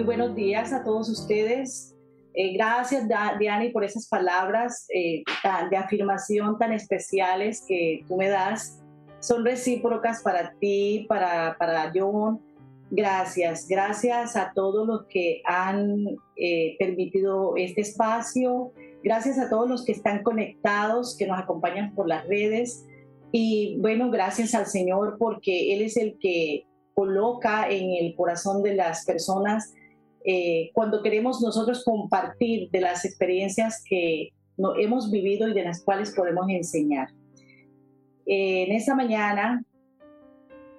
muy buenos días a todos ustedes. Eh, gracias, Diani, por esas palabras eh, de afirmación tan especiales que tú me das. Son recíprocas para ti, para, para John. Gracias, gracias a todos los que han eh, permitido este espacio. Gracias a todos los que están conectados, que nos acompañan por las redes. Y bueno, gracias al Señor porque Él es el que coloca en el corazón de las personas eh, cuando queremos nosotros compartir de las experiencias que no, hemos vivido y de las cuales podemos enseñar. Eh, en esta mañana,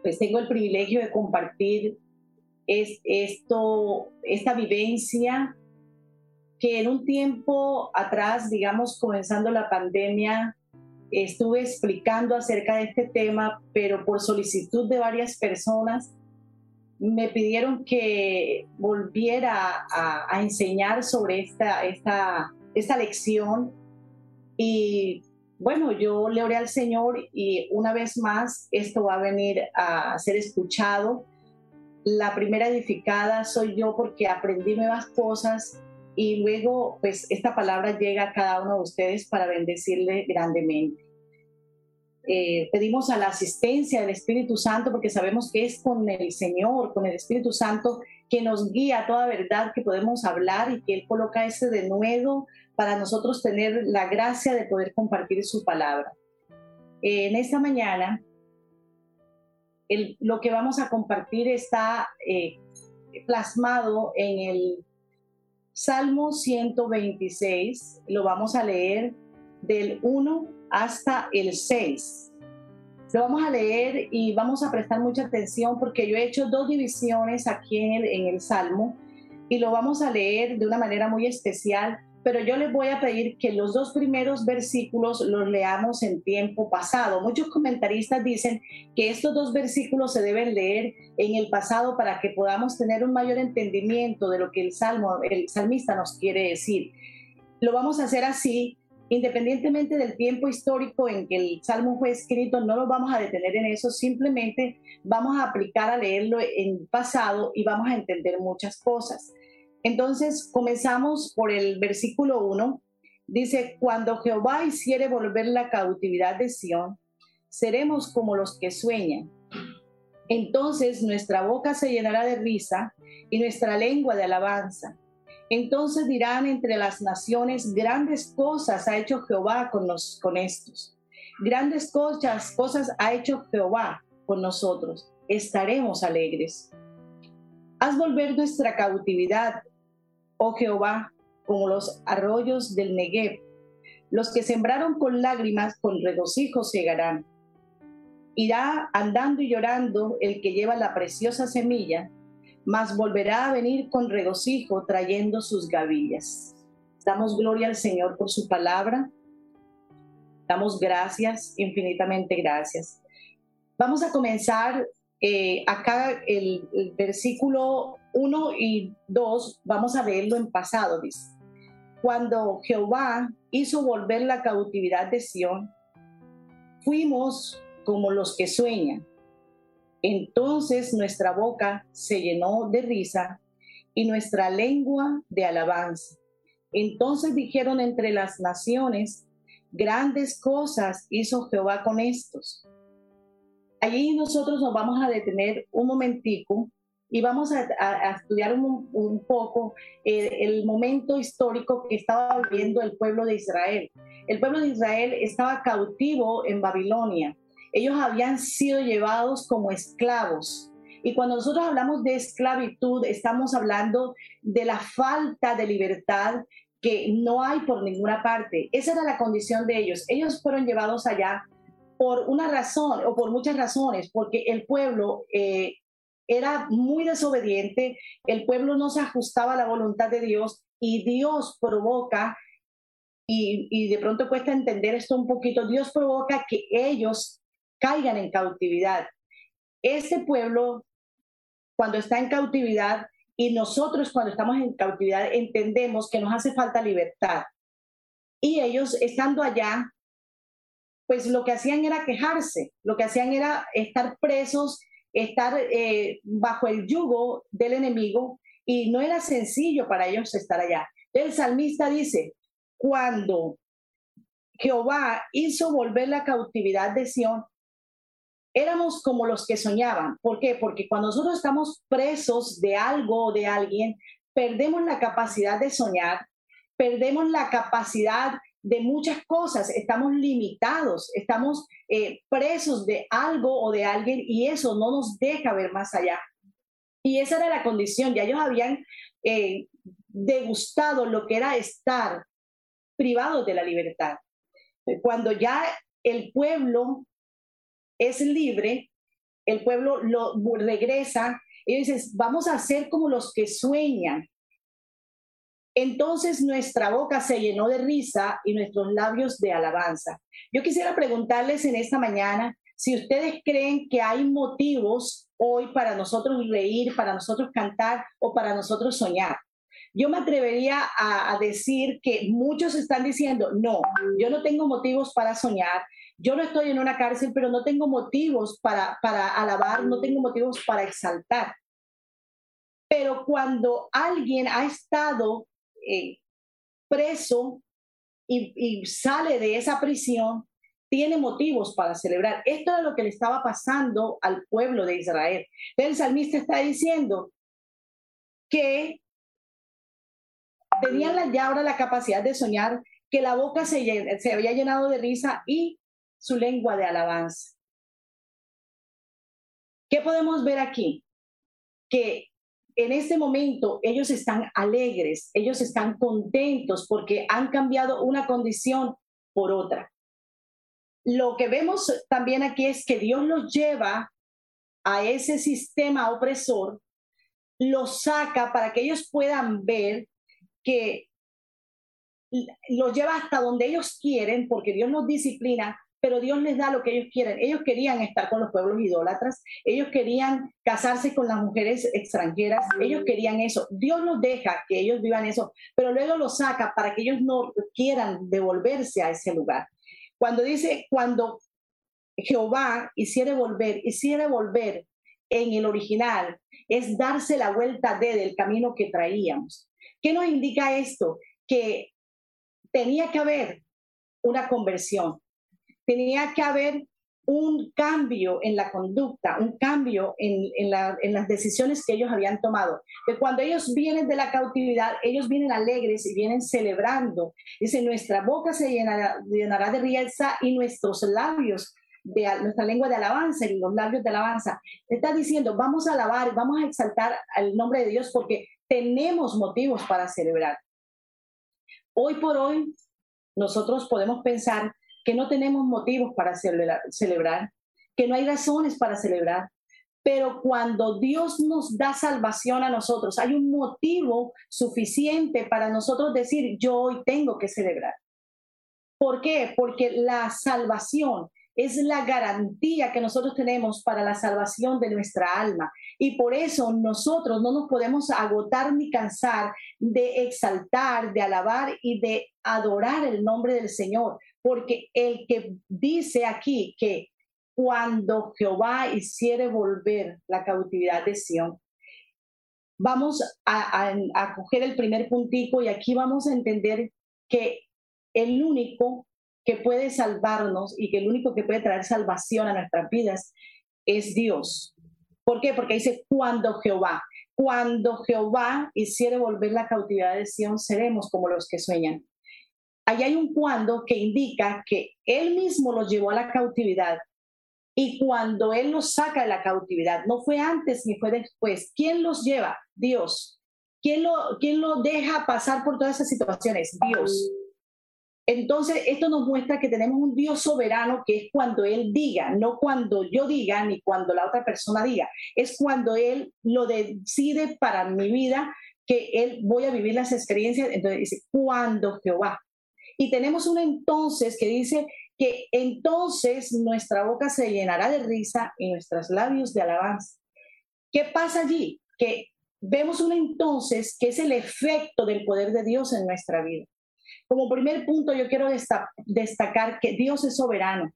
pues tengo el privilegio de compartir es, esto, esta vivencia que en un tiempo atrás, digamos, comenzando la pandemia, estuve explicando acerca de este tema, pero por solicitud de varias personas me pidieron que volviera a, enseñar sobre esta, esta, esta lección. Y bueno, yo le oré al Señor y una vez más esto va a venir a ser escuchado. La primera edificada soy yo porque aprendí nuevas cosas y luego pues esta palabra llega a cada uno de ustedes para bendecirle grandemente. Eh, pedimos a la asistencia del Espíritu Santo porque sabemos que es con el Señor, con el Espíritu Santo que nos guía a toda verdad que podemos hablar y que Él coloca ese denuedo para nosotros tener la gracia de poder compartir su palabra. Eh, en esta mañana, lo que vamos a compartir está eh, plasmado en el Salmo 126, lo vamos a leer del 1 hasta el 6. Lo vamos a leer y vamos a prestar mucha atención porque yo he hecho dos divisiones aquí en el, en el Salmo y lo vamos a leer de una manera muy especial, pero yo les voy a pedir que los dos primeros versículos los leamos en tiempo pasado. Muchos comentaristas dicen que estos dos versículos se deben leer en el pasado para que podamos tener un mayor entendimiento de lo que el salmo, el salmista nos quiere decir. Lo vamos a hacer así, independientemente del tiempo histórico en que el salmo fue escrito, no nos vamos a detener en eso, simplemente vamos a aplicar a leerlo en pasado y vamos a entender muchas cosas. Entonces, comenzamos por el versículo 1. Dice, cuando Jehová hiciere volver la cautividad de Sión, seremos como los que sueñan. Entonces nuestra boca se llenará de risa y nuestra lengua de alabanza. Entonces dirán entre las naciones, grandes cosas ha hecho Jehová con, los, con estos. Grandes cosas, cosas ha hecho Jehová con nosotros. Estaremos alegres. Haz volver nuestra cautividad oh Jehová, como los arroyos del Negev. Los que sembraron con lágrimas, con regocijo llegarán. Irá andando y llorando el que lleva la preciosa semilla, mas volverá a venir con regocijo trayendo sus gavillas. Damos gloria al Señor por su palabra. Damos gracias, infinitamente gracias. Vamos a comenzar eh, acá el, versículo 1 y 2, vamos a leerlo en pasado, dice. Cuando Jehová hizo volver la cautividad de Sión, fuimos como los que sueñan. Entonces nuestra boca se llenó de risa y nuestra lengua de alabanza. Entonces dijeron entre las naciones, grandes cosas hizo Jehová con estos. Allí nosotros nos vamos a detener un momentico y vamos a, estudiar un, poco eh, el momento histórico que estaba viviendo el pueblo de Israel. El pueblo de Israel estaba cautivo en Babilonia. Ellos habían sido llevados como esclavos. Y cuando nosotros hablamos de esclavitud, estamos hablando de la falta de libertad que no hay por ninguna parte. Esa era la condición de ellos. Ellos fueron llevados allá por una razón o por muchas razones, porque el pueblo eh, era muy desobediente, el pueblo no se ajustaba a la voluntad de Dios y Dios provoca, y, de pronto cuesta entender esto un poquito, Dios provoca que ellos caigan en cautividad. Este pueblo, cuando está en cautividad, y nosotros cuando estamos en cautividad entendemos que nos hace falta libertad. Y ellos estando allá, pues lo que hacían era quejarse, lo que hacían era estar presos estar eh, bajo el yugo del enemigo y no era sencillo para ellos estar allá. El salmista dice, cuando Jehová hizo volver la cautividad de Sión, éramos como los que soñaban. ¿Por qué? Porque cuando nosotros estamos presos de algo o de alguien, perdemos la capacidad de soñar, perdemos la capacidad de muchas cosas, estamos limitados, estamos eh, presos de algo o de alguien y eso no nos deja ver más allá. Y esa era la condición, ya ellos habían eh, degustado lo que era estar privados de la libertad. Cuando ya el pueblo es libre, el pueblo lo regresa, y dices, vamos a ser como los que sueñan. Entonces nuestra boca se llenó de risa y nuestros labios de alabanza. Yo quisiera preguntarles en esta mañana si ustedes creen que hay motivos hoy para nosotros reír, para nosotros cantar o para nosotros soñar. Yo me atrevería a, decir que muchos están diciendo, no, yo no tengo motivos para soñar, yo no estoy en una cárcel, pero no tengo motivos para, para alabar, no tengo motivos para exaltar. Pero cuando alguien ha estado eh, preso y, sale de esa prisión, tiene motivos para celebrar. Esto es lo que le estaba pasando al pueblo de Israel. El salmista está diciendo que tenían ya ahora la capacidad de soñar, que la boca se, se había llenado de risa y su lengua de alabanza. ¿Qué podemos ver aquí? Que en este momento ellos están alegres, ellos están contentos porque han cambiado una condición por otra. Lo que vemos también aquí es que Dios los lleva a ese sistema opresor, los saca para que ellos puedan ver que los lleva hasta donde ellos quieren, porque Dios nos disciplina, pero Dios les da lo que ellos quieren. Ellos querían estar con los pueblos idólatras, ellos querían casarse con las mujeres extranjeras, ellos querían eso. Dios los deja que ellos vivan eso, pero luego los saca para que ellos no quieran devolverse a ese lugar. Cuando dice, cuando Jehová hiciera volver, hiciera volver en el original, es darse la vuelta de del camino que traíamos. ¿Qué nos indica esto? Que tenía que haber una conversión, tenía que haber un cambio en la conducta, un cambio en, las decisiones que ellos habían tomado. Que cuando ellos vienen de la cautividad, ellos vienen alegres y vienen celebrando. Dice, nuestra boca se llenará, de riqueza y nuestros labios, de nuestra lengua de alabanza y los labios de alabanza. Está diciendo, vamos a alabar, vamos a exaltar al nombre de Dios porque tenemos motivos para celebrar. Hoy por hoy, nosotros podemos pensar que no tenemos motivos para celebrar, que no hay razones para celebrar, pero cuando Dios nos da salvación a nosotros, hay un motivo suficiente para nosotros decir, yo hoy tengo que celebrar. ¿Por qué? Porque la salvación es la garantía que nosotros tenemos para la salvación de nuestra alma. Y por eso nosotros no nos podemos agotar ni cansar de exaltar, de alabar y de adorar el nombre del Señor, porque el que dice aquí que cuando Jehová hiciere volver la cautividad de Sión, vamos a, a, coger el primer puntico y aquí vamos a entender que el único que puede salvarnos y que el único que puede traer salvación a nuestras vidas es Dios. ¿Por qué? Porque dice cuando Jehová, cuando Jehová hiciere volver la cautividad de Sión, seremos como los que sueñan. Ahí hay un cuando que indica que Él mismo los llevó a la cautividad y cuando Él los saca de la cautividad, no fue antes ni fue después. ¿Quién los lleva? Dios. ¿Quién lo, quién lo deja pasar por todas esas situaciones? Dios. Entonces, esto nos muestra que tenemos un Dios soberano que es cuando Él diga, no cuando yo diga ni cuando la otra persona diga, es cuando Él lo decide para mi vida que Él voy a vivir las experiencias. Entonces dice, cuando Jehová. Y tenemos un entonces que dice que entonces nuestra boca se llenará de risa y nuestros labios de alabanza. ¿Qué pasa allí? Que vemos un entonces que es el efecto del poder de Dios en nuestra vida. Como primer punto, yo quiero destacar que Dios es soberano.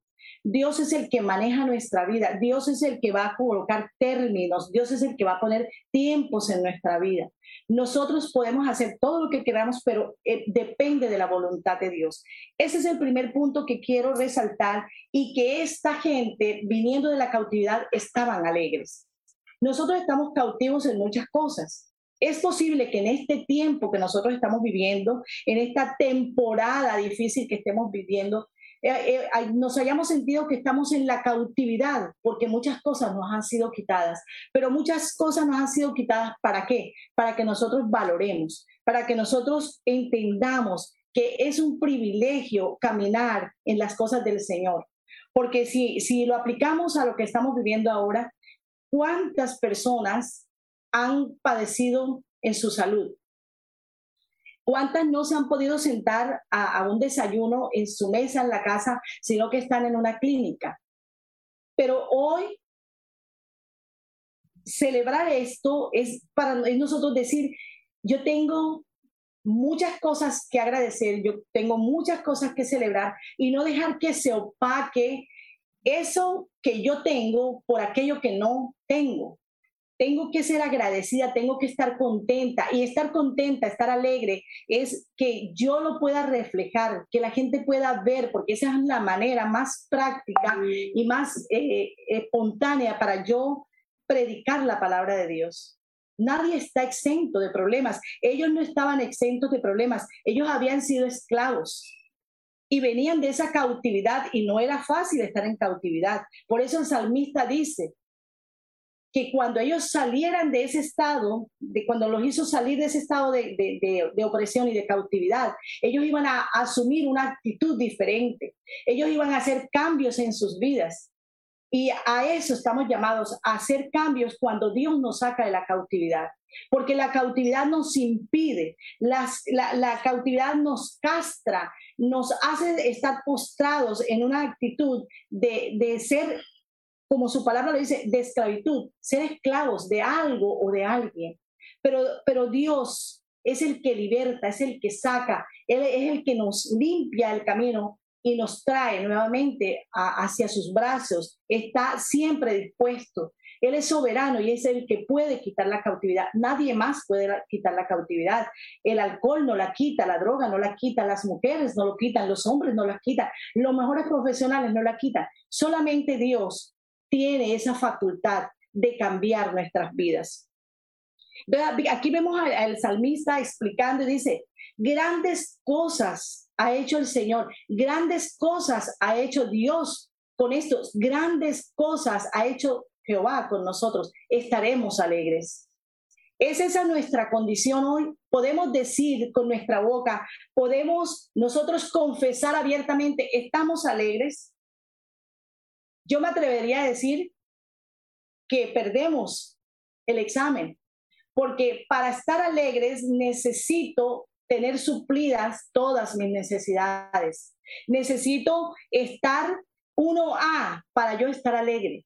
Dios es el que maneja nuestra vida. Dios es el que va a colocar términos. Dios es el que va a poner tiempos en nuestra vida. Nosotros podemos hacer todo lo que queramos, pero eh, depende de la voluntad de Dios. Ese es el primer punto que quiero resaltar y que esta gente viniendo de la cautividad estaban alegres. Nosotros estamos cautivos en muchas cosas. Es posible que en este tiempo que nosotros estamos viviendo, en esta temporada difícil que estemos viviendo, eh, eh, nos hayamos sentido que estamos en la cautividad, porque muchas cosas nos han sido quitadas, pero muchas cosas nos han sido quitadas ¿para qué? Para que nosotros valoremos, para que nosotros entendamos que es un privilegio caminar en las cosas del Señor. Porque si, si lo aplicamos a lo que estamos viviendo ahora, ¿cuántas personas han padecido en su salud? ¿Cuántas no se han podido sentar a, un desayuno en su mesa en la casa, sino que están en una clínica? Pero hoy celebrar esto es para nosotros decir, yo tengo muchas cosas que agradecer, yo tengo muchas cosas que celebrar y no dejar que se opaque eso que yo tengo por aquello que no tengo tengo que ser agradecida, tengo que estar contenta y estar contenta, estar alegre, es que yo lo pueda reflejar, que la gente pueda ver, porque esa es la manera más práctica y más eh, espontánea para yo predicar la palabra de Dios. Nadie está exento de problemas. Ellos no estaban exentos de problemas. Ellos habían sido esclavos y venían de esa cautividad y no era fácil estar en cautividad. Por eso el salmista dice, que cuando ellos salieran de ese estado, de cuando los hizo salir de ese estado de, de, opresión y de cautividad, ellos iban a asumir una actitud diferente, ellos iban a hacer cambios en sus vidas. Y a eso estamos llamados, a hacer cambios cuando Dios nos saca de la cautividad. Porque la cautividad nos impide, las, la, la cautividad nos castra, nos hace estar postrados en una actitud de, de ser como su palabra lo dice, de esclavitud, ser esclavos de algo o de alguien. Pero, pero Dios es el que liberta, es el que saca, Él es el que nos limpia el camino y nos trae nuevamente hacia sus brazos. Está siempre dispuesto. Él es soberano y es el que puede quitar la cautividad. Nadie más puede quitar la cautividad. El alcohol no la quita, la droga no la quita, las mujeres no lo quitan, los hombres no la quitan, los mejores profesionales no la quitan. Solamente Dios tiene esa facultad de cambiar nuestras vidas. Aquí vemos al salmista explicando y dice, grandes cosas ha hecho el Señor, grandes cosas ha hecho Dios con estos, grandes cosas ha hecho Jehová con nosotros, estaremos alegres. ¿Es esa nuestra condición hoy? Podemos decir con nuestra boca, podemos nosotros confesar abiertamente, estamos alegres. Yo me atrevería a decir que perdemos el examen, porque para estar alegres necesito tener suplidas todas mis necesidades. Necesito estar uno a para yo estar alegre.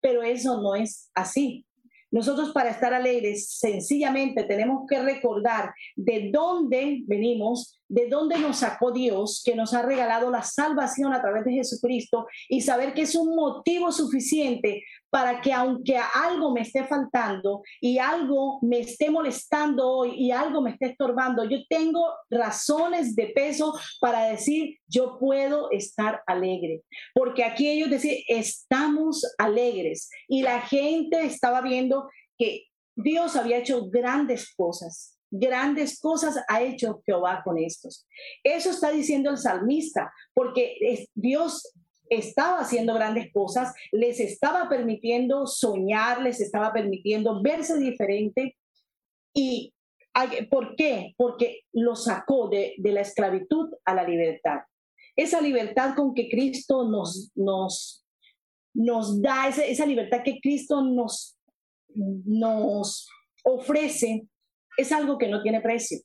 Pero eso no es así. Nosotros para estar alegres sencillamente tenemos que recordar de dónde venimos, de dónde nos sacó Dios, que nos ha regalado la salvación a través de Jesucristo y saber que es un motivo suficiente para que aunque algo me esté faltando y algo me esté molestando hoy y algo me esté estorbando, yo tengo razones de peso para decir, yo puedo estar alegre. Porque aquí ellos decían, estamos alegres. Y la gente estaba viendo que Dios había hecho grandes cosas grandes cosas ha hecho Jehová con estos. Eso está diciendo el salmista, porque Dios estaba haciendo grandes cosas, les estaba permitiendo soñar, les estaba permitiendo verse diferente. ¿Y por qué? Porque lo sacó de, la esclavitud a la libertad. Esa libertad con que Cristo nos, nos, nos da, esa, esa libertad que Cristo nos, nos ofrece, es algo que no tiene precio.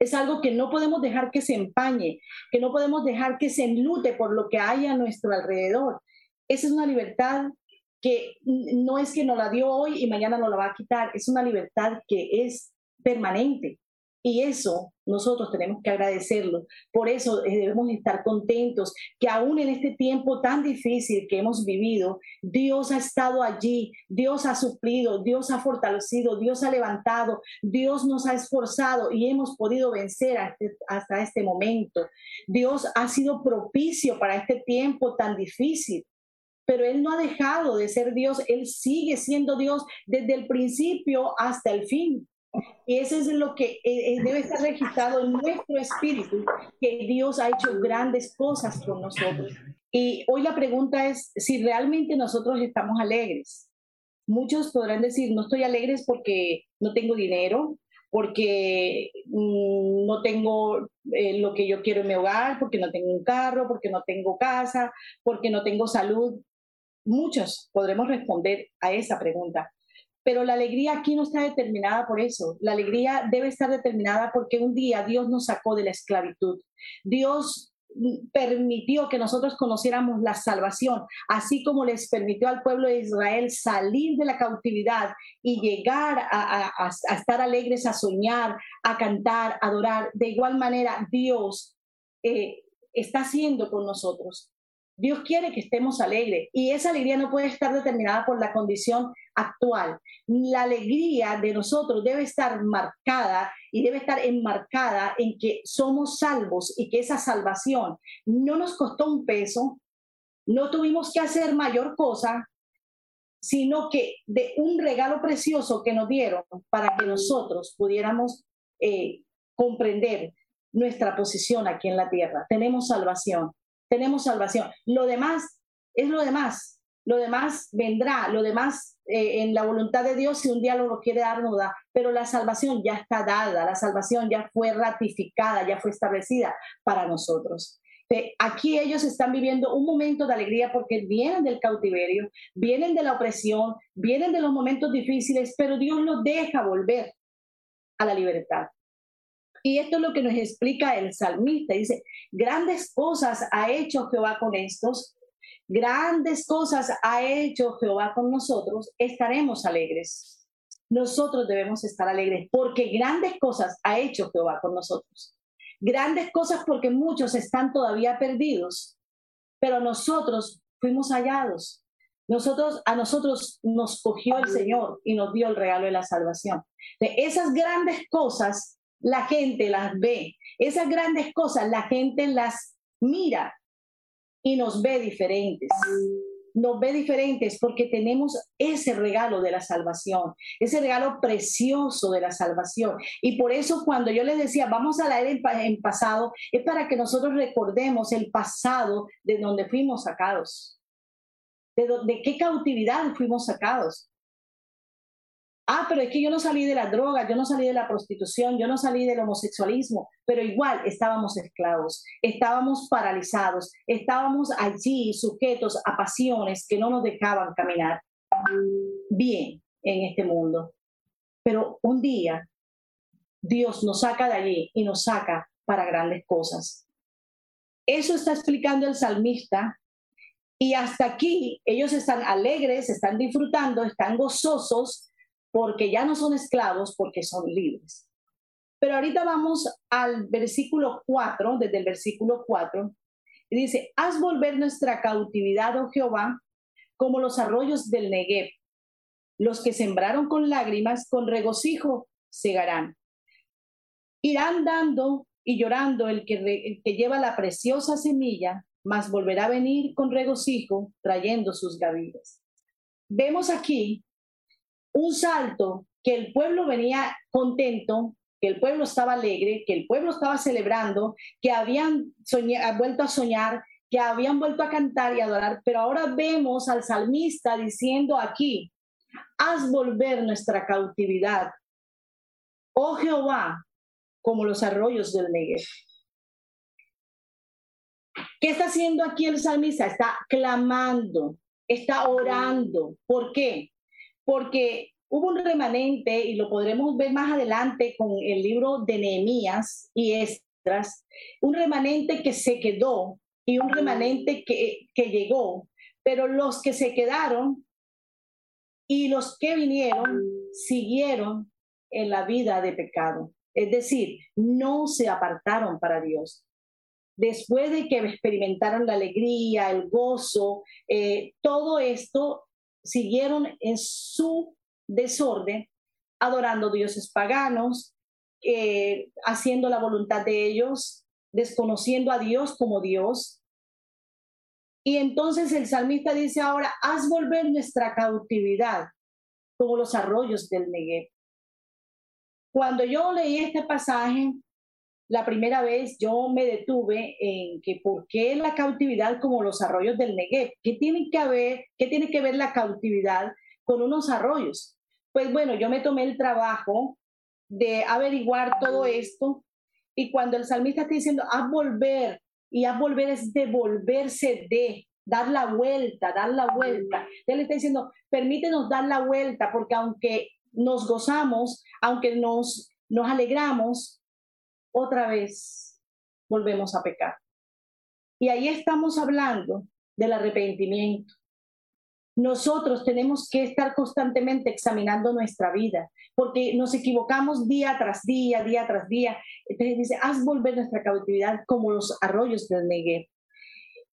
Es algo que no podemos dejar que se empañe, que no podemos dejar que se enlute por lo que hay a nuestro alrededor. Esa es una libertad que no es que nos la dio hoy y mañana nos la va a quitar, es una libertad que es permanente. Y eso nosotros tenemos que agradecerlo. Por eso eh, debemos estar contentos que aún en este tiempo tan difícil que hemos vivido, Dios ha estado allí, Dios ha suplido, Dios ha fortalecido, Dios ha levantado, Dios nos ha esforzado y hemos podido vencer este, hasta este momento. Dios ha sido propicio para este tiempo tan difícil pero Él no ha dejado de ser Dios, Él sigue siendo Dios desde el principio hasta el fin. Y eso es lo que eh, eh, debe estar registrado en nuestro espíritu, que Dios ha hecho grandes cosas con nosotros. Y hoy la pregunta es si realmente nosotros estamos alegres. Muchos podrán decir, no estoy alegre porque no tengo dinero, porque mm, no tengo eh, lo que yo quiero en mi hogar, porque no tengo un carro, porque no tengo casa, porque no tengo salud. Muchos podremos responder a esa pregunta. Pero la alegría aquí no está determinada por eso. La alegría debe estar determinada porque un día Dios nos sacó de la esclavitud. Dios permitió que nosotros conociéramos la salvación, así como les permitió al pueblo de Israel salir de la cautividad y llegar a, estar alegres, a soñar, a cantar, a adorar. De igual manera, Dios eh, está haciendo con nosotros. Dios quiere que estemos alegres y esa alegría no puede estar determinada por la condición actual. La alegría de nosotros debe estar marcada y debe estar enmarcada en que somos salvos y que esa salvación no nos costó un peso, no tuvimos que hacer mayor cosa, sino que de un regalo precioso que nos dieron para que nosotros pudiéramos eh, comprender nuestra posición aquí en la tierra. Tenemos salvación tenemos salvación. Lo demás es lo demás. Lo demás vendrá, lo demás eh, en la voluntad de Dios, si un día lo quiere dar, no da. Pero la salvación ya está dada, la salvación ya fue ratificada, ya fue establecida para nosotros. Aquí ellos están viviendo un momento de alegría porque vienen del cautiverio, vienen de la opresión, vienen de los momentos difíciles, pero Dios los deja volver a la libertad. Y esto es lo que nos explica el salmista. Dice, grandes cosas ha hecho Jehová con estos, grandes cosas ha hecho Jehová con nosotros, estaremos alegres. Nosotros debemos estar alegres porque grandes cosas ha hecho Jehová con nosotros. Grandes cosas porque muchos están todavía perdidos, pero nosotros fuimos hallados. Nosotros, a nosotros nos cogió el Señor y nos dio el regalo de la salvación. De esas grandes cosas la gente las ve. Esas grandes cosas la gente las mira y nos ve diferentes. Nos ve diferentes porque tenemos ese regalo de la salvación, ese regalo precioso de la salvación. Y por eso cuando yo les decía, vamos a leer en, pasado, es para que nosotros recordemos el pasado de donde fuimos sacados, de, de qué cautividad fuimos sacados. Ah, pero es que yo no salí de la droga, yo no salí de la prostitución, yo no salí del homosexualismo, pero igual estábamos esclavos, estábamos paralizados, estábamos allí sujetos a pasiones que no nos dejaban caminar bien en este mundo. Pero un día Dios nos saca de allí y nos saca para grandes cosas. Eso está explicando el salmista y hasta aquí ellos están alegres, están disfrutando, están gozosos porque ya no son esclavos, porque son libres. Pero ahorita vamos al versículo 4, desde el versículo 4, y dice, haz volver nuestra cautividad, oh Jehová, como los arroyos del Negev. Los que sembraron con lágrimas, con regocijo, segarán. Irán dando y llorando el que, el que lleva la preciosa semilla, mas volverá a venir con regocijo, trayendo sus gavillas. Vemos aquí un salto que el pueblo venía contento, que el pueblo estaba alegre, que el pueblo estaba celebrando, que habían vuelto a soñar, que habían vuelto a cantar y adorar, pero ahora vemos al salmista diciendo aquí, haz volver nuestra cautividad, oh Jehová, como los arroyos del Negev. ¿Qué está haciendo aquí el salmista? Está clamando, está orando. ¿Por qué? Porque hubo un remanente, y lo podremos ver más adelante con el libro de Nehemías y Estras, un remanente que se quedó y un remanente que, que llegó, pero los que se quedaron y los que vinieron siguieron en la vida de pecado. Es decir, no se apartaron para Dios. Después de que experimentaron la alegría, el gozo, eh, todo esto siguieron en su desorden, adorando dioses paganos, eh, haciendo la voluntad de ellos, desconociendo a Dios como Dios. Y entonces el salmista dice ahora, haz volver nuestra cautividad como los arroyos del Negev. Cuando yo leí este pasaje, la primera vez yo me detuve en que por qué la cautividad como los arroyos del Negev, ¿qué tiene que ver, qué tiene que ver la cautividad con unos arroyos? Pues bueno, yo me tomé el trabajo de averiguar todo esto y cuando el salmista está diciendo, haz volver, y haz volver es devolverse de, dar la vuelta, dar la vuelta. Él está diciendo, permítenos dar la vuelta, porque aunque nos gozamos, aunque nos, nos alegramos, otra vez volvemos a pecar. Y ahí estamos hablando del arrepentimiento. Nosotros tenemos que estar constantemente examinando nuestra vida, porque nos equivocamos día tras día, día tras día. Entonces dice, haz volver nuestra cautividad como los arroyos del Negev.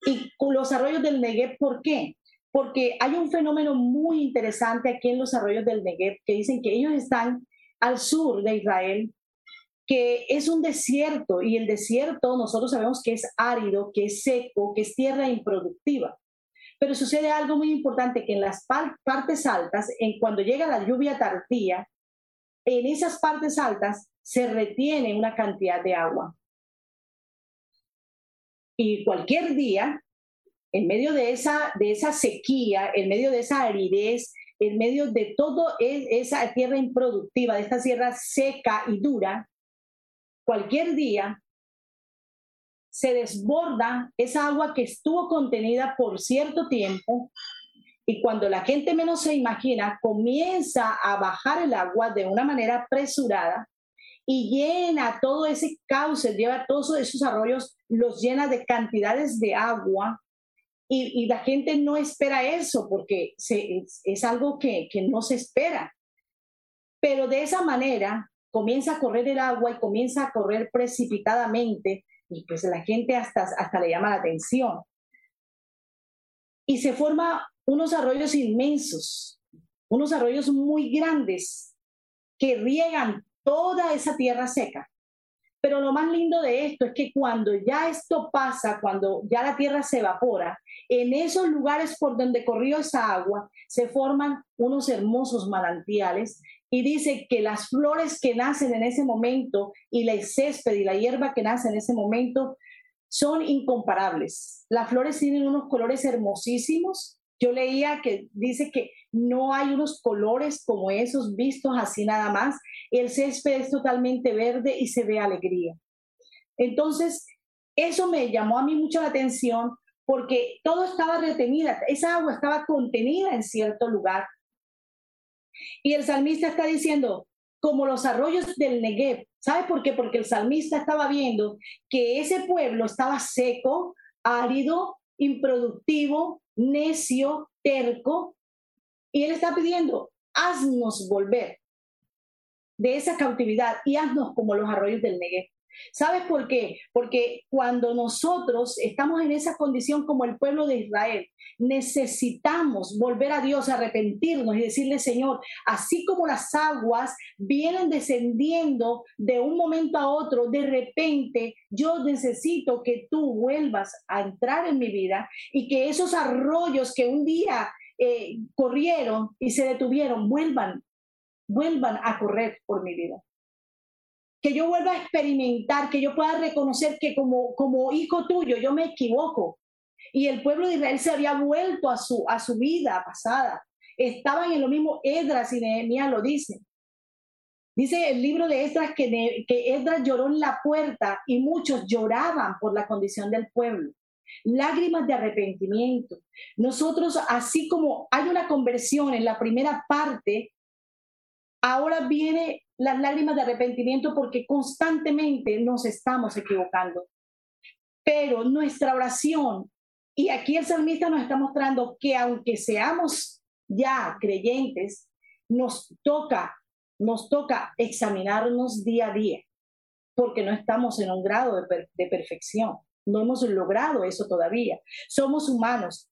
Y los arroyos del Negev, ¿por qué? porque hay un fenómeno muy interesante aquí en los arroyos del Negev que dicen que ellos están al sur de Israel, que es un desierto y el desierto nosotros sabemos que es árido, que es seco, que es tierra improductiva. Pero sucede algo muy importante que en las partes altas, en cuando llega la lluvia tardía, en esas partes altas se retiene una cantidad de agua. Y cualquier día en medio de esa, de esa sequía, en medio de esa aridez, en medio de toda e, esa tierra improductiva, de esta tierra seca y dura, cualquier día se desborda esa agua que estuvo contenida por cierto tiempo y cuando la gente menos se imagina, comienza a bajar el agua de una manera apresurada y llena todo ese cauce, lleva todos esos arroyos, los llena de cantidades de agua y, la gente no espera eso porque es, algo que, no se espera. Pero de esa manera comienza a correr el agua y comienza a correr precipitadamente y pues la gente hasta, hasta le llama la atención. Y se forman unos arroyos inmensos, unos arroyos muy grandes que riegan toda esa tierra seca. Pero lo más lindo de esto es que cuando ya esto pasa, cuando ya la tierra se evapora, en esos lugares por donde corrió esa agua se forman unos hermosos manantiales y dice que las flores que nacen en ese momento y la césped y la hierba que nace en ese momento son incomparables. Las flores tienen unos colores hermosísimos. Yo leía que dice que no hay unos colores como esos vistos así nada más. El césped es totalmente verde y se ve alegría. Entonces, eso me llamó a mí mucho la atención porque todo estaba retenida, esa agua estaba contenida en cierto lugar. Y el salmista está diciendo, como los arroyos del Negev. ¿Sabe por qué? Porque el salmista estaba viendo que ese pueblo estaba seco, árido, improductivo, necio, terco, y él está pidiendo, haznos volver de esa cautividad y haznos como los arroyos del Negev. ¿Sabes por qué? Porque cuando nosotros estamos en esa condición como el pueblo de Israel, necesitamos volver a Dios, arrepentirnos y decirle, Señor, así como las aguas vienen descendiendo de un momento a otro, de repente yo necesito que tú vuelvas a entrar en mi vida y que esos arroyos que un día eh, corrieron y se detuvieron, vuelvan, vuelvan a correr por mi vida que yo vuelva a experimentar, que yo pueda reconocer que como, como hijo tuyo yo me equivoco. Y el pueblo de Israel se había vuelto a su, a su vida pasada. Estaban en lo mismo, Edras y Nehemías lo dicen. Dice el libro de Esdras que, que Esdras lloró en la puerta y muchos lloraban por la condición del pueblo. Lágrimas de arrepentimiento. Nosotros, así como hay una conversión en la primera parte, ahora viene las lágrimas de arrepentimiento porque constantemente nos estamos equivocando. Pero nuestra oración, y aquí el salmista nos está mostrando que aunque seamos ya creyentes, nos toca, nos toca examinarnos día a día. porque no estamos en un grado de, de perfección. No hemos logrado eso todavía. Somos humanos.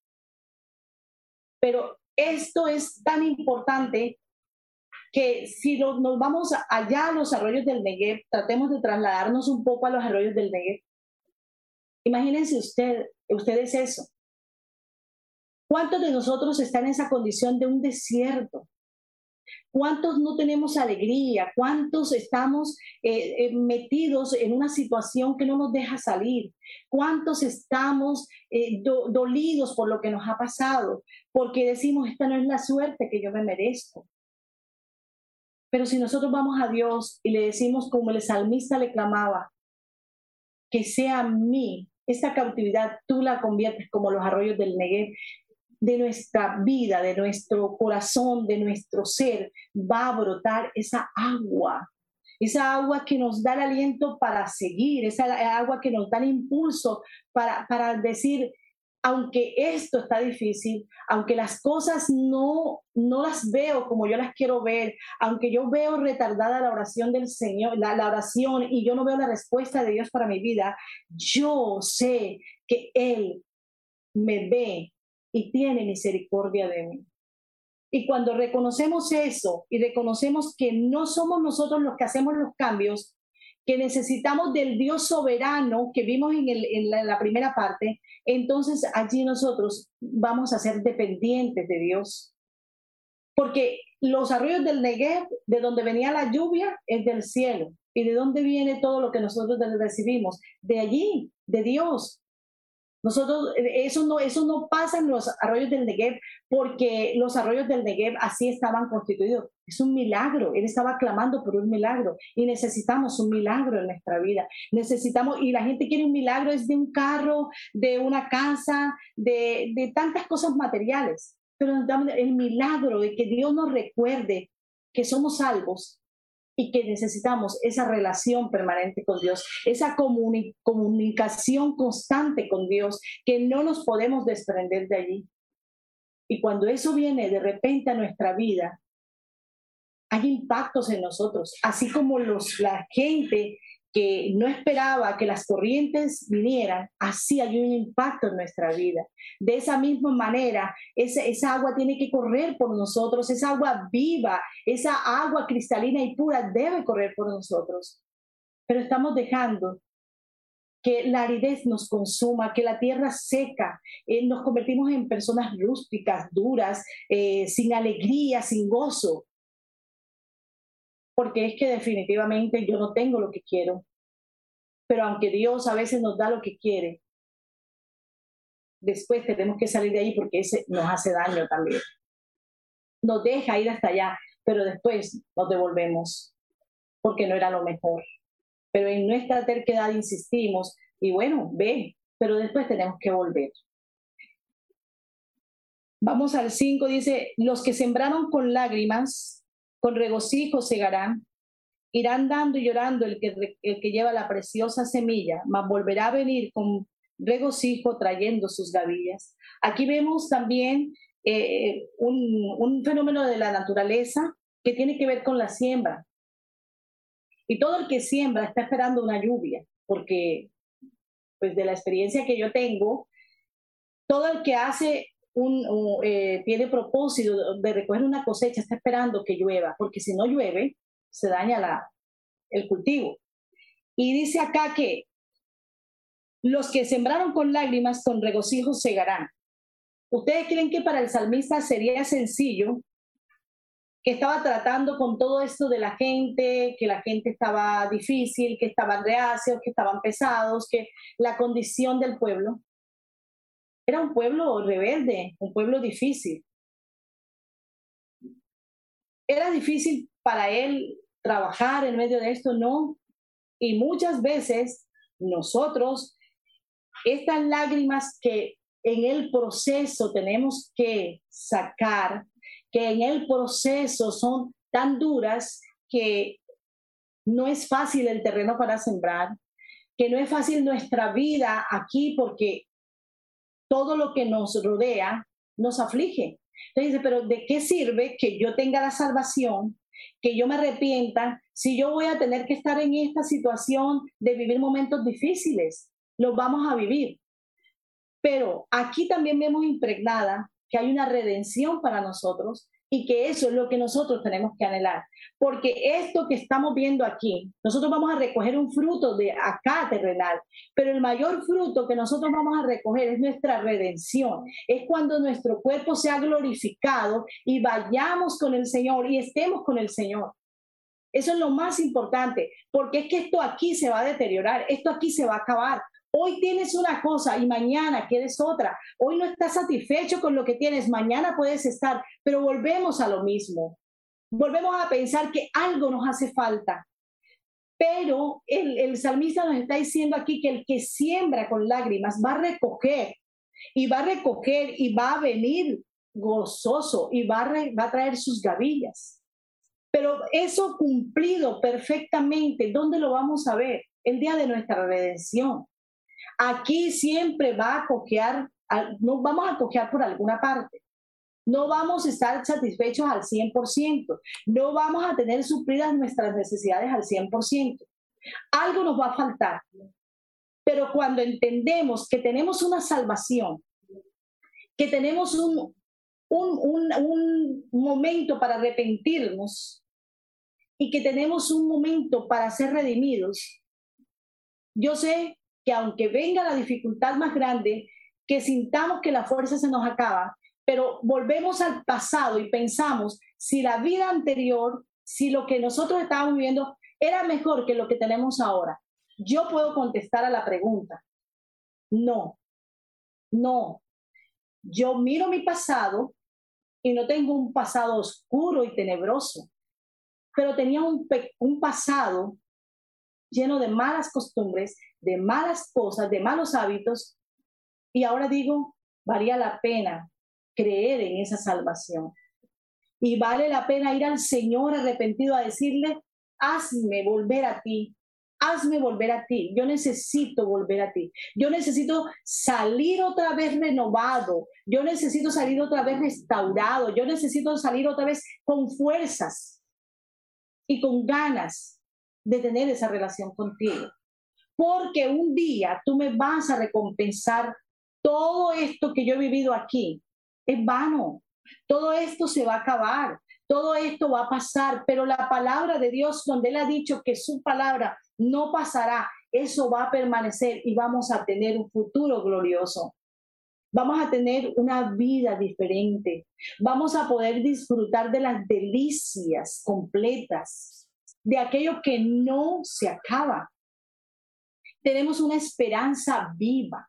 Pero esto es tan importante que si nos vamos allá a los arroyos del Negev, tratemos de trasladarnos un poco a los arroyos del Negev. Imagínense usted, ustedes eso. ¿Cuántos de nosotros están en esa condición de un desierto? ¿Cuántos no tenemos alegría? ¿Cuántos estamos eh, eh, metidos en una situación que no nos deja salir? ¿Cuántos estamos eh, dolidos por lo que nos ha pasado? Porque decimos, esta no es la suerte que yo me merezco. Pero si nosotros vamos a Dios y le decimos como el salmista le clamaba, que sea mí, esta cautividad tú la conviertes como los arroyos del Negev, de nuestra vida, de nuestro corazón, de nuestro ser, va a brotar esa agua, esa agua que nos da el aliento para seguir, esa agua que nos da el impulso para, para decir, aunque esto está difícil, aunque las cosas no, no las veo como yo las quiero ver, aunque yo veo retardada la oración del Señor, la, la oración y yo no veo la respuesta de Dios para mi vida, yo sé que Él me ve y tiene misericordia de mí. Y cuando reconocemos eso y reconocemos que no somos nosotros los que hacemos los cambios, que necesitamos del Dios soberano que vimos en, el, en, la, primera parte, entonces allí nosotros vamos a ser dependientes de Dios. Porque los arroyos del Negev, de donde venía la lluvia, es del cielo. ¿Y de dónde viene todo lo que nosotros recibimos? De allí, de Dios. Nosotros, eso no, eso no pasa en los arroyos del Negev porque los arroyos del Negev así estaban constituidos. Es un milagro. Él estaba clamando por un milagro y necesitamos un milagro en nuestra vida. Necesitamos, y la gente quiere un milagro, es de un carro, de una casa, de, de tantas cosas materiales. Pero el milagro de que Dios nos recuerde que somos salvos y que necesitamos esa relación permanente con Dios, esa comunicación constante con Dios, que no nos podemos desprender de allí. Y cuando eso viene de repente a nuestra vida, hay impactos en nosotros, así como los, la gente que no esperaba que las corrientes vinieran, así hay un impacto en nuestra vida. De esa misma manera, esa, esa agua tiene que correr por nosotros, esa agua viva, esa agua cristalina y pura debe correr por nosotros. Pero estamos dejando que la aridez nos consuma, que la tierra seca, eh, nos convertimos en personas rústicas, duras, eh, sin alegría, sin gozo porque es que definitivamente yo no tengo lo que quiero. Pero aunque Dios a veces nos da lo que quiere, después tenemos que salir de ahí porque ese nos hace daño también. Nos deja ir hasta allá, pero después nos devolvemos porque no era lo mejor. Pero en nuestra terquedad insistimos y bueno, ve, pero después tenemos que volver. Vamos al 5, dice, los que sembraron con lágrimas con regocijo segarán. Irán dando y llorando el que, el que lleva la preciosa semilla, mas volverá a venir con regocijo trayendo sus gavillas. Aquí vemos también eh, un, un fenómeno de la naturaleza que tiene que ver con la siembra. Y todo el que siembra está esperando una lluvia, porque pues de la experiencia que yo tengo, todo el que hace un, eh, tiene propósito de recoger una cosecha, está esperando que llueva, porque si no llueve, se daña la, el cultivo. Y dice acá que los que sembraron con lágrimas, con regocijo segarán. ¿Ustedes creen que para el salmista sería sencillo que estaba tratando con todo esto de la gente, que la gente estaba difícil, que estaban reacios, que estaban pesados, que la condición del pueblo? Era un pueblo rebelde, un pueblo difícil. Era difícil para él trabajar en medio de esto, no. Y muchas veces nosotros, estas lágrimas que en el proceso tenemos que sacar, que en el proceso son tan duras que no es fácil el terreno para sembrar, que no es fácil nuestra vida aquí porque todo lo que nos rodea nos aflige. Entonces pero ¿de qué sirve que yo tenga la salvación, que yo me arrepienta si yo voy a tener que estar en esta situación de vivir momentos difíciles. Los vamos a vivir. Pero aquí también vemos impregnada que hay una redención para nosotros y que eso es lo que nosotros tenemos que anhelar. Porque esto que estamos viendo aquí, nosotros vamos a recoger un fruto de acá terrenal, pero el mayor fruto que nosotros vamos a recoger es nuestra redención. Es cuando nuestro cuerpo sea glorificado y vayamos con el Señor y estemos con el Señor. Eso es lo más importante, porque es que esto aquí se va a deteriorar, esto aquí se va a acabar. Hoy tienes una cosa y mañana quieres otra. Hoy no estás satisfecho con lo que tienes, mañana puedes estar, pero volvemos a lo mismo. Volvemos a pensar que algo nos hace falta. Pero el, el salmista nos está diciendo aquí que el que siembra con lágrimas va a recoger y va a recoger y va a venir gozoso y va va a traer sus gavillas. Pero eso cumplido perfectamente, ¿dónde lo vamos a ver? El día de nuestra redención. Aquí siempre va a cojear, no vamos a cojear por alguna parte. No vamos a estar satisfechos al 100%. No vamos a tener suplidas nuestras necesidades al 100%. Algo nos va a faltar. Pero cuando entendemos que tenemos una salvación, que tenemos un, un, un, momento para arrepentirnos y que tenemos un momento para ser redimidos, yo sé que aunque venga la dificultad más grande, que sintamos que la fuerza se nos acaba, pero volvemos al pasado y pensamos si la vida anterior, si lo que nosotros estábamos viviendo era mejor que lo que tenemos ahora. Yo puedo contestar a la pregunta. No, no. Yo miro mi pasado y no tengo un pasado oscuro y tenebroso, pero tenía un, un pasado lleno de malas costumbres, de malas cosas, de malos hábitos, y ahora digo, valía la pena creer en esa salvación. Y vale la pena ir al Señor arrepentido a decirle, hazme volver a ti, hazme volver a ti, yo necesito volver a ti, yo necesito salir otra vez renovado, yo necesito salir otra vez restaurado, yo necesito salir otra vez con fuerzas y con ganas de tener esa relación contigo porque un día tú me vas a recompensar todo esto que yo he vivido aquí. Es vano, todo esto se va a acabar, todo esto va a pasar, pero la palabra de Dios, donde Él ha dicho que su palabra no pasará, eso va a permanecer y vamos a tener un futuro glorioso. Vamos a tener una vida diferente. Vamos a poder disfrutar de las delicias completas, de aquello que no se acaba tenemos una esperanza viva.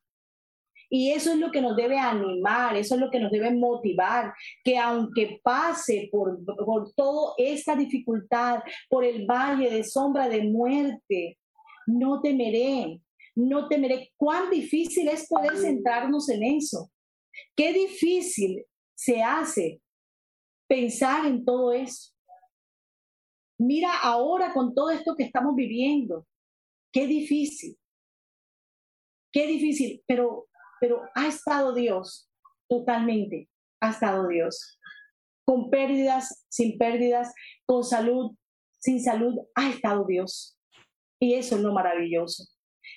Y eso es lo que nos debe animar, eso es lo que nos debe motivar, que aunque pase por, por toda esta dificultad, por el valle de sombra de muerte, no temeré, no temeré. Cuán difícil es poder centrarnos en eso. Qué difícil se hace pensar en todo eso. Mira ahora con todo esto que estamos viviendo, qué difícil. Qué difícil, pero, pero ha estado Dios totalmente, ha estado Dios. Con pérdidas, sin pérdidas, con salud, sin salud, ha estado Dios. Y eso es lo maravilloso.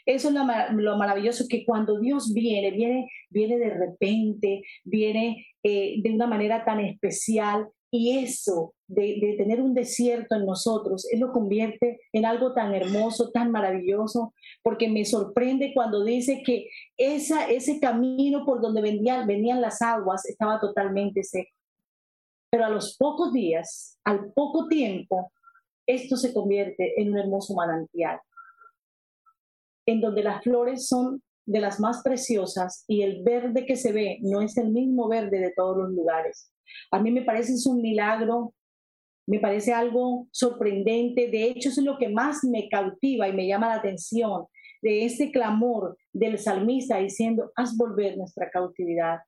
Eso es lo, maravilloso que cuando Dios viene, viene, viene de repente, viene eh, de una manera tan especial y eso de, tener un desierto en nosotros, Él lo convierte en algo tan hermoso, tan maravilloso, porque me sorprende cuando dice que esa, ese camino por donde venían, venían las aguas estaba totalmente seco. Pero a los pocos días, al poco tiempo, esto se convierte en un hermoso manantial, en donde las flores son de las más preciosas y el verde que se ve no es el mismo verde de todos los lugares a mí me parece es un milagro, me parece algo sorprendente. De hecho, es lo que más me cautiva y me llama la atención de ese clamor del salmista diciendo, haz volver nuestra cautividad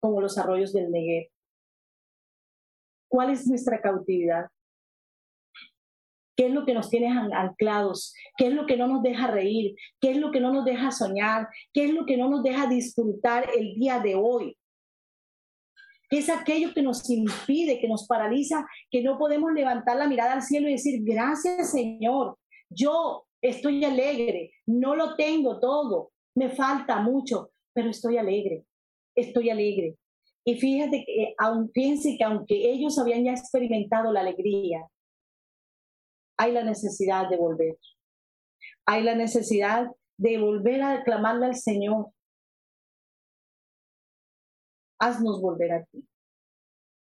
como los arroyos del Negev. ¿Cuál es nuestra cautividad? ¿Qué es lo que nos tiene anclados? ¿Qué es lo que no nos deja reír? ¿Qué es lo que no nos deja soñar? ¿Qué es lo que no nos deja disfrutar el día de hoy? que es aquello que nos impide, que nos paraliza, que no podemos levantar la mirada al cielo y decir, gracias Señor, yo estoy alegre, no lo tengo todo, me falta mucho, pero estoy alegre, estoy alegre. Y fíjate que, aun, fíjense que aunque ellos habían ya experimentado la alegría, hay la necesidad de volver. Hay la necesidad de volver a clamarle al Señor. Haznos volver a ti.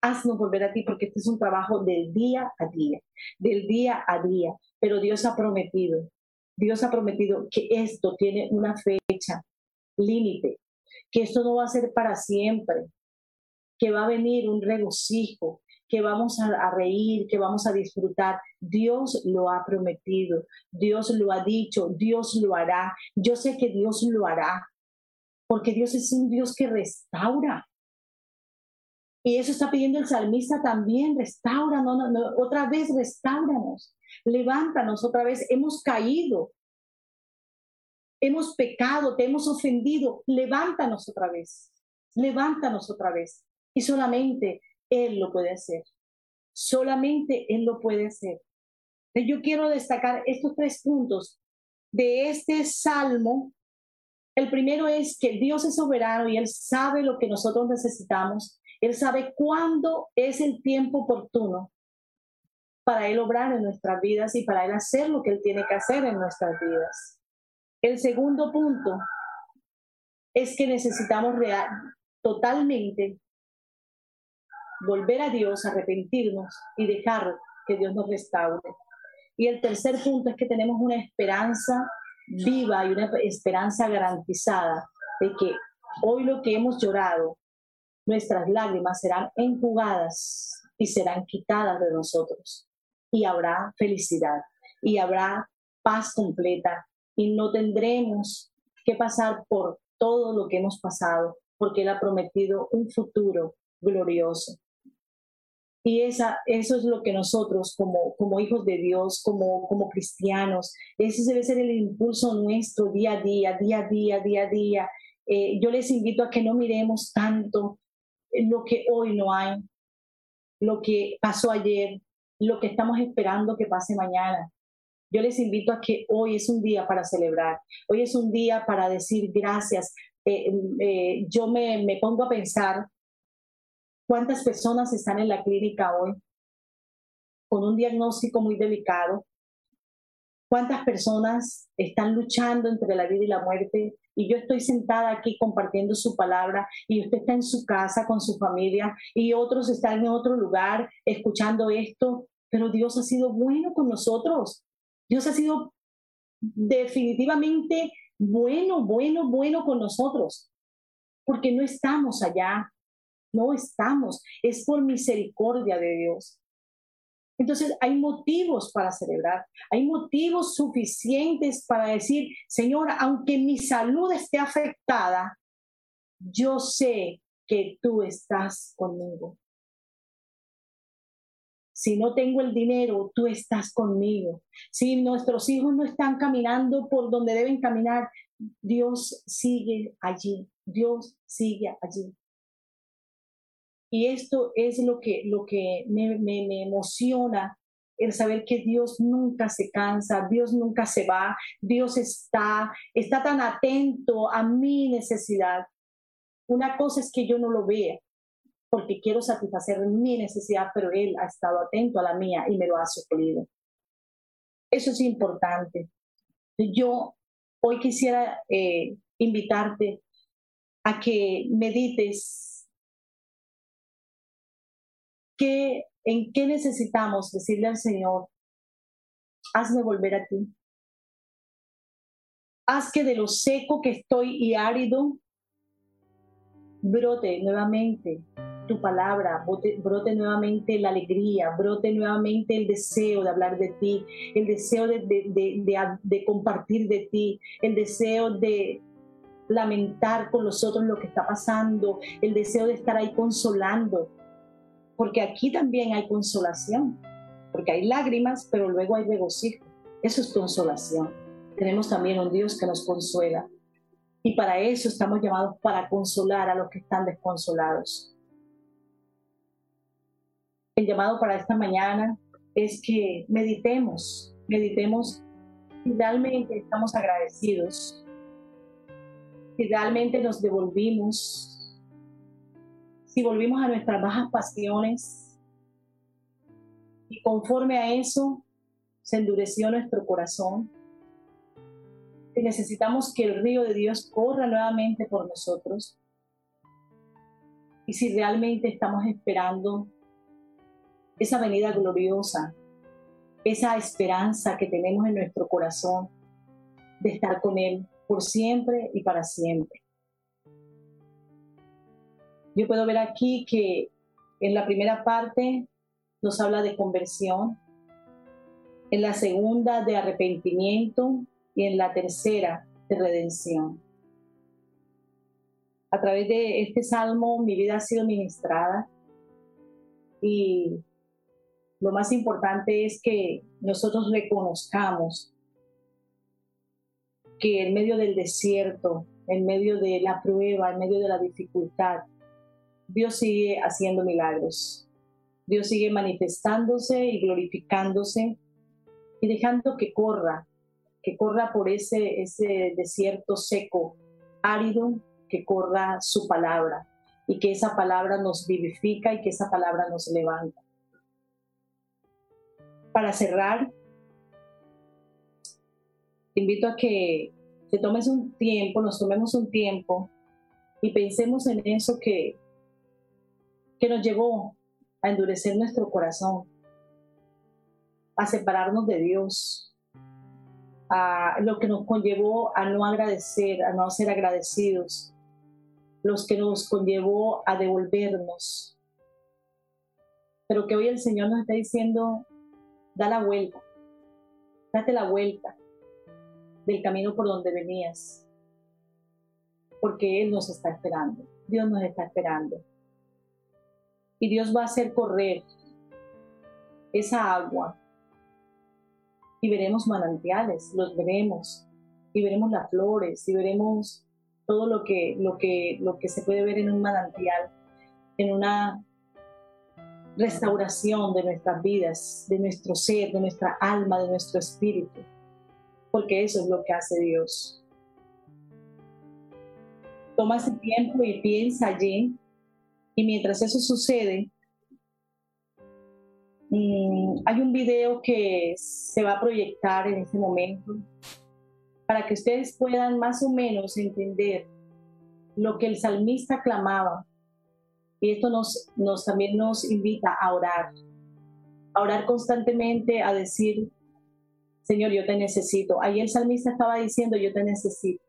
Haznos volver a ti porque este es un trabajo del día a día, del día a día. Pero Dios ha prometido, Dios ha prometido que esto tiene una fecha límite, que esto no va a ser para siempre, que va a venir un regocijo, que vamos a, reír, que vamos a disfrutar. Dios lo ha prometido, Dios lo ha dicho, Dios lo hará. Yo sé que Dios lo hará, porque Dios es un Dios que restaura. Y eso está pidiendo el salmista también, restaura, otra vez restauranos, levántanos otra vez, hemos caído, hemos pecado, te hemos ofendido, levántanos otra vez, levántanos otra vez. Y solamente él lo puede hacer. Solamente Él lo puede hacer. Yo quiero destacar estos tres puntos de este salmo. El primero es que Dios es soberano y Él sabe lo que nosotros necesitamos. Él sabe cuándo es el tiempo oportuno para Él obrar en nuestras vidas y para Él hacer lo que Él tiene que hacer en nuestras vidas. El segundo punto es que necesitamos real, totalmente volver a Dios, arrepentirnos y dejar que Dios nos restaure. Y el tercer punto es que tenemos una esperanza viva y una esperanza garantizada de que hoy lo que hemos llorado, nuestras lágrimas serán enjugadas y serán quitadas de nosotros. Y habrá felicidad y habrá paz completa y no tendremos que pasar por todo lo que hemos pasado, porque Él ha prometido un futuro glorioso. Y esa, eso es lo que nosotros como, como hijos de Dios, como, como cristianos, ese debe ser el impulso nuestro día a día, día a día, día a día. Eh, yo les invito a que no miremos tanto lo que hoy no hay, lo que pasó ayer, lo que estamos esperando que pase mañana. Yo les invito a que hoy es un día para celebrar, hoy es un día para decir gracias. Eh, eh, yo me, me pongo a pensar ¿Cuántas personas están en la clínica hoy con un diagnóstico muy delicado? ¿Cuántas personas están luchando entre la vida y la muerte? Y yo estoy sentada aquí compartiendo su palabra y usted está en su casa con su familia y otros están en otro lugar escuchando esto, pero Dios ha sido bueno con nosotros. Dios ha sido definitivamente bueno, bueno, bueno con nosotros, porque no estamos allá, no estamos, es por misericordia de Dios. Entonces hay motivos para celebrar, hay motivos suficientes para decir, Señor, aunque mi salud esté afectada, yo sé que tú estás conmigo. Si no tengo el dinero, tú estás conmigo. Si nuestros hijos no están caminando por donde deben caminar, Dios sigue allí. Dios sigue allí. Y esto es lo que, lo que me, me, emociona, el saber que Dios nunca se cansa, Dios nunca se va, Dios está, está tan atento a mi necesidad. Una cosa es que yo no lo vea, porque quiero satisfacer mi necesidad, pero Él ha estado atento a la mía y me lo ha suplido. Eso es importante. Yo hoy quisiera eh, invitarte a que medites ¿Qué, ¿En qué necesitamos decirle al Señor, hazme volver a ti? Haz que de lo seco que estoy y árido brote nuevamente tu palabra, brote, nuevamente la alegría, brote nuevamente el deseo de hablar de ti, el deseo de, de, compartir de ti, el deseo de lamentar con los otros lo que está pasando, el deseo de estar ahí consolando, porque aquí también hay consolación, porque hay lágrimas, pero luego hay regocijo. Eso es consolación. Tenemos también un Dios que nos consuela. Y para eso estamos llamados para consolar a los que están desconsolados. El llamado para esta mañana es que meditemos, meditemos si realmente estamos agradecidos, si realmente nos devolvimos, si volvimos a nuestras bajas pasiones y conforme a eso se endureció nuestro corazón. Si necesitamos que el río de Dios corra nuevamente por nosotros y si realmente estamos esperando esa venida gloriosa, esa esperanza que tenemos en nuestro corazón de estar con Él por siempre y para siempre. Yo puedo ver aquí que en la primera parte nos habla de conversión, en la segunda de arrepentimiento y en la tercera de redención. A través de este salmo mi vida ha sido ministrada y lo más importante es que nosotros reconozcamos que en medio del desierto, en medio de la prueba, en medio de la dificultad, Dios sigue haciendo milagros. Dios sigue manifestándose y glorificándose y dejando que corra, que corra por ese, ese desierto seco, árido, que corra su palabra y que esa palabra nos vivifica y que esa palabra nos levanta para cerrar, te invito a que te tomes un tiempo, nos tomemos un tiempo y pensemos en eso que, que nos llevó a endurecer nuestro corazón, a separarnos de Dios, a lo que nos conllevó a no agradecer, a no ser agradecidos, los que nos conllevó a devolvernos. Pero que hoy el Señor nos está diciendo, da la vuelta, date la vuelta del camino por donde venías, porque Él nos está esperando, Dios nos está esperando. Y Dios va a hacer correr esa agua y veremos manantiales, los veremos, y veremos las flores, y veremos todo lo que, lo que, lo que se puede ver en un manantial, en una restauración de nuestras vidas, de nuestro ser, de nuestra alma, de nuestro espíritu, porque eso es lo que hace Dios. Toma ese tiempo y piensa allí, y mientras eso sucede, mm, hay un video que se va a proyectar en este momento para que ustedes puedan más o menos entender lo que el salmista clamaba y esto nos, nos, también nos invita a orar, a orar constantemente, a decir, Señor, yo te necesito. Ahí el salmista estaba diciendo, yo te necesito.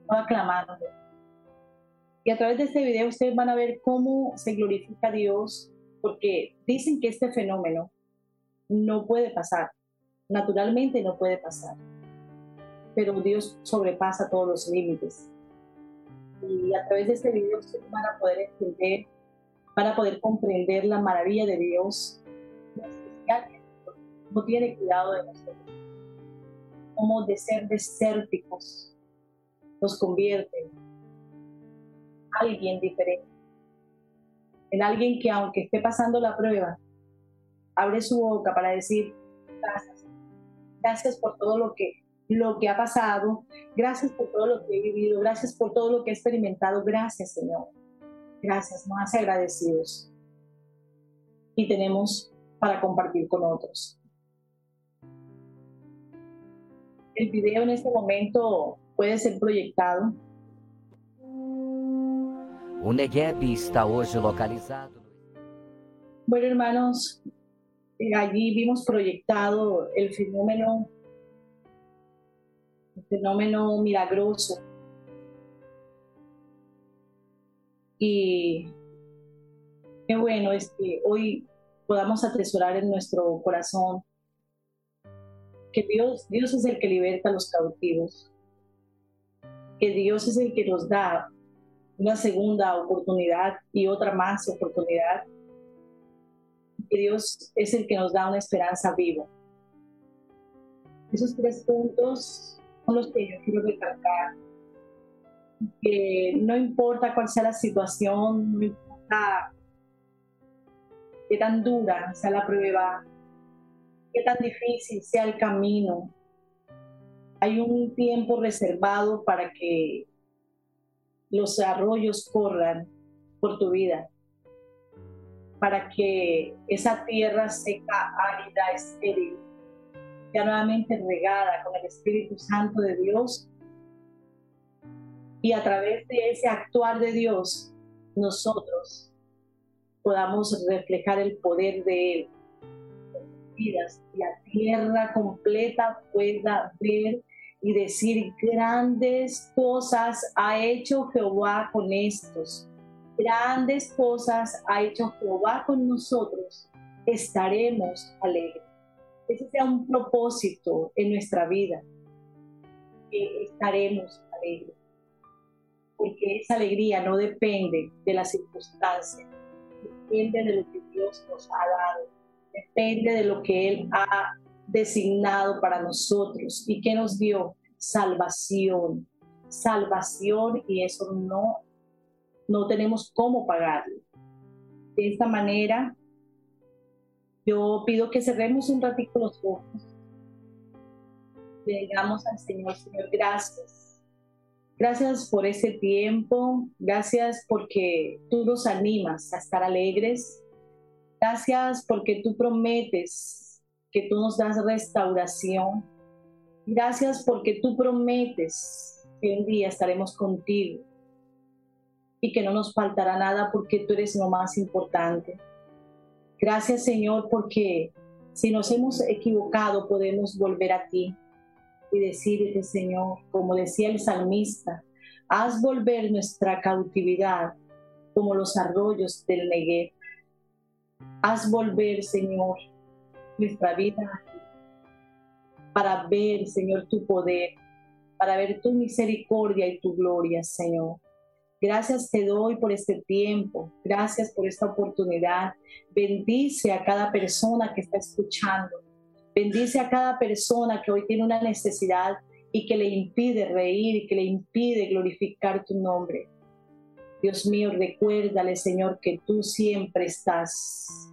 Estaba clamando. Y a través de este video ustedes van a ver cómo se glorifica a Dios, porque dicen que este fenómeno no puede pasar, naturalmente no puede pasar, pero Dios sobrepasa todos los límites. Y a través de este video ustedes van a poder entender, van a poder comprender la maravilla de Dios, no tiene cuidado de nosotros, como de ser desérticos nos convierte alguien diferente, en alguien que aunque esté pasando la prueba, abre su boca para decir gracias, gracias por todo lo que lo que ha pasado, gracias por todo lo que he vivido, gracias por todo lo que he experimentado, gracias Señor, gracias, nos hace agradecidos y tenemos para compartir con otros. El video en este momento puede ser proyectado. O Negev está hoy localizado. Bueno, hermanos, eh, allí vimos proyectado el fenómeno fenómeno milagroso. Y qué bueno es que hoy podamos atesorar en nuestro corazón que Dios, Dios es el que liberta a los cautivos, que Dios es el que nos da una segunda oportunidad y otra más oportunidad, que Dios es el que nos da una esperanza viva. Esos tres puntos los que yo quiero recalcar. Que no importa cuál sea la situación, no importa qué tan dura sea la prueba, qué tan difícil sea el camino. Hay un tiempo reservado para que los arroyos corran por tu vida, para que esa tierra seca, árida, estéril, ya nuevamente regada con el Espíritu Santo de Dios. Y a través de ese actuar de Dios, nosotros podamos reflejar el poder de Él y la tierra completa pueda ver y decir grandes cosas ha hecho Jehová con estos. Grandes cosas ha hecho Jehová con nosotros. Estaremos alegres. Ese sea un propósito en nuestra vida. Estaremos alegres. Porque esa alegría no depende de las circunstancias. Depende de lo que Dios nos ha dado. Depende de lo que Él ha designado para nosotros y que nos dio salvación, salvación y eso no, no tenemos cómo pagarlo. De esta manera, yo pido que cerremos un ratito los ojos. Le digamos al Señor, Señor, gracias. Gracias por ese tiempo, gracias porque tú nos animas a estar alegres. Gracias porque tú prometes que tú nos das restauración. Gracias porque tú prometes que un día estaremos contigo y que no nos faltará nada porque tú eres lo más importante. Gracias Señor porque si nos hemos equivocado podemos volver a ti y decirte Señor, como decía el salmista, haz volver nuestra cautividad como los arroyos del Negev. Haz volver Señor nuestra vida para ver, Señor, tu poder, para ver tu misericordia y tu gloria, Señor. Gracias te doy por este tiempo, gracias por esta oportunidad. Bendice a cada persona que está escuchando. Bendice a cada persona que hoy tiene una necesidad y que le impide reír y que le impide glorificar tu nombre. Dios mío, recuérdale, Señor, que tú siempre estás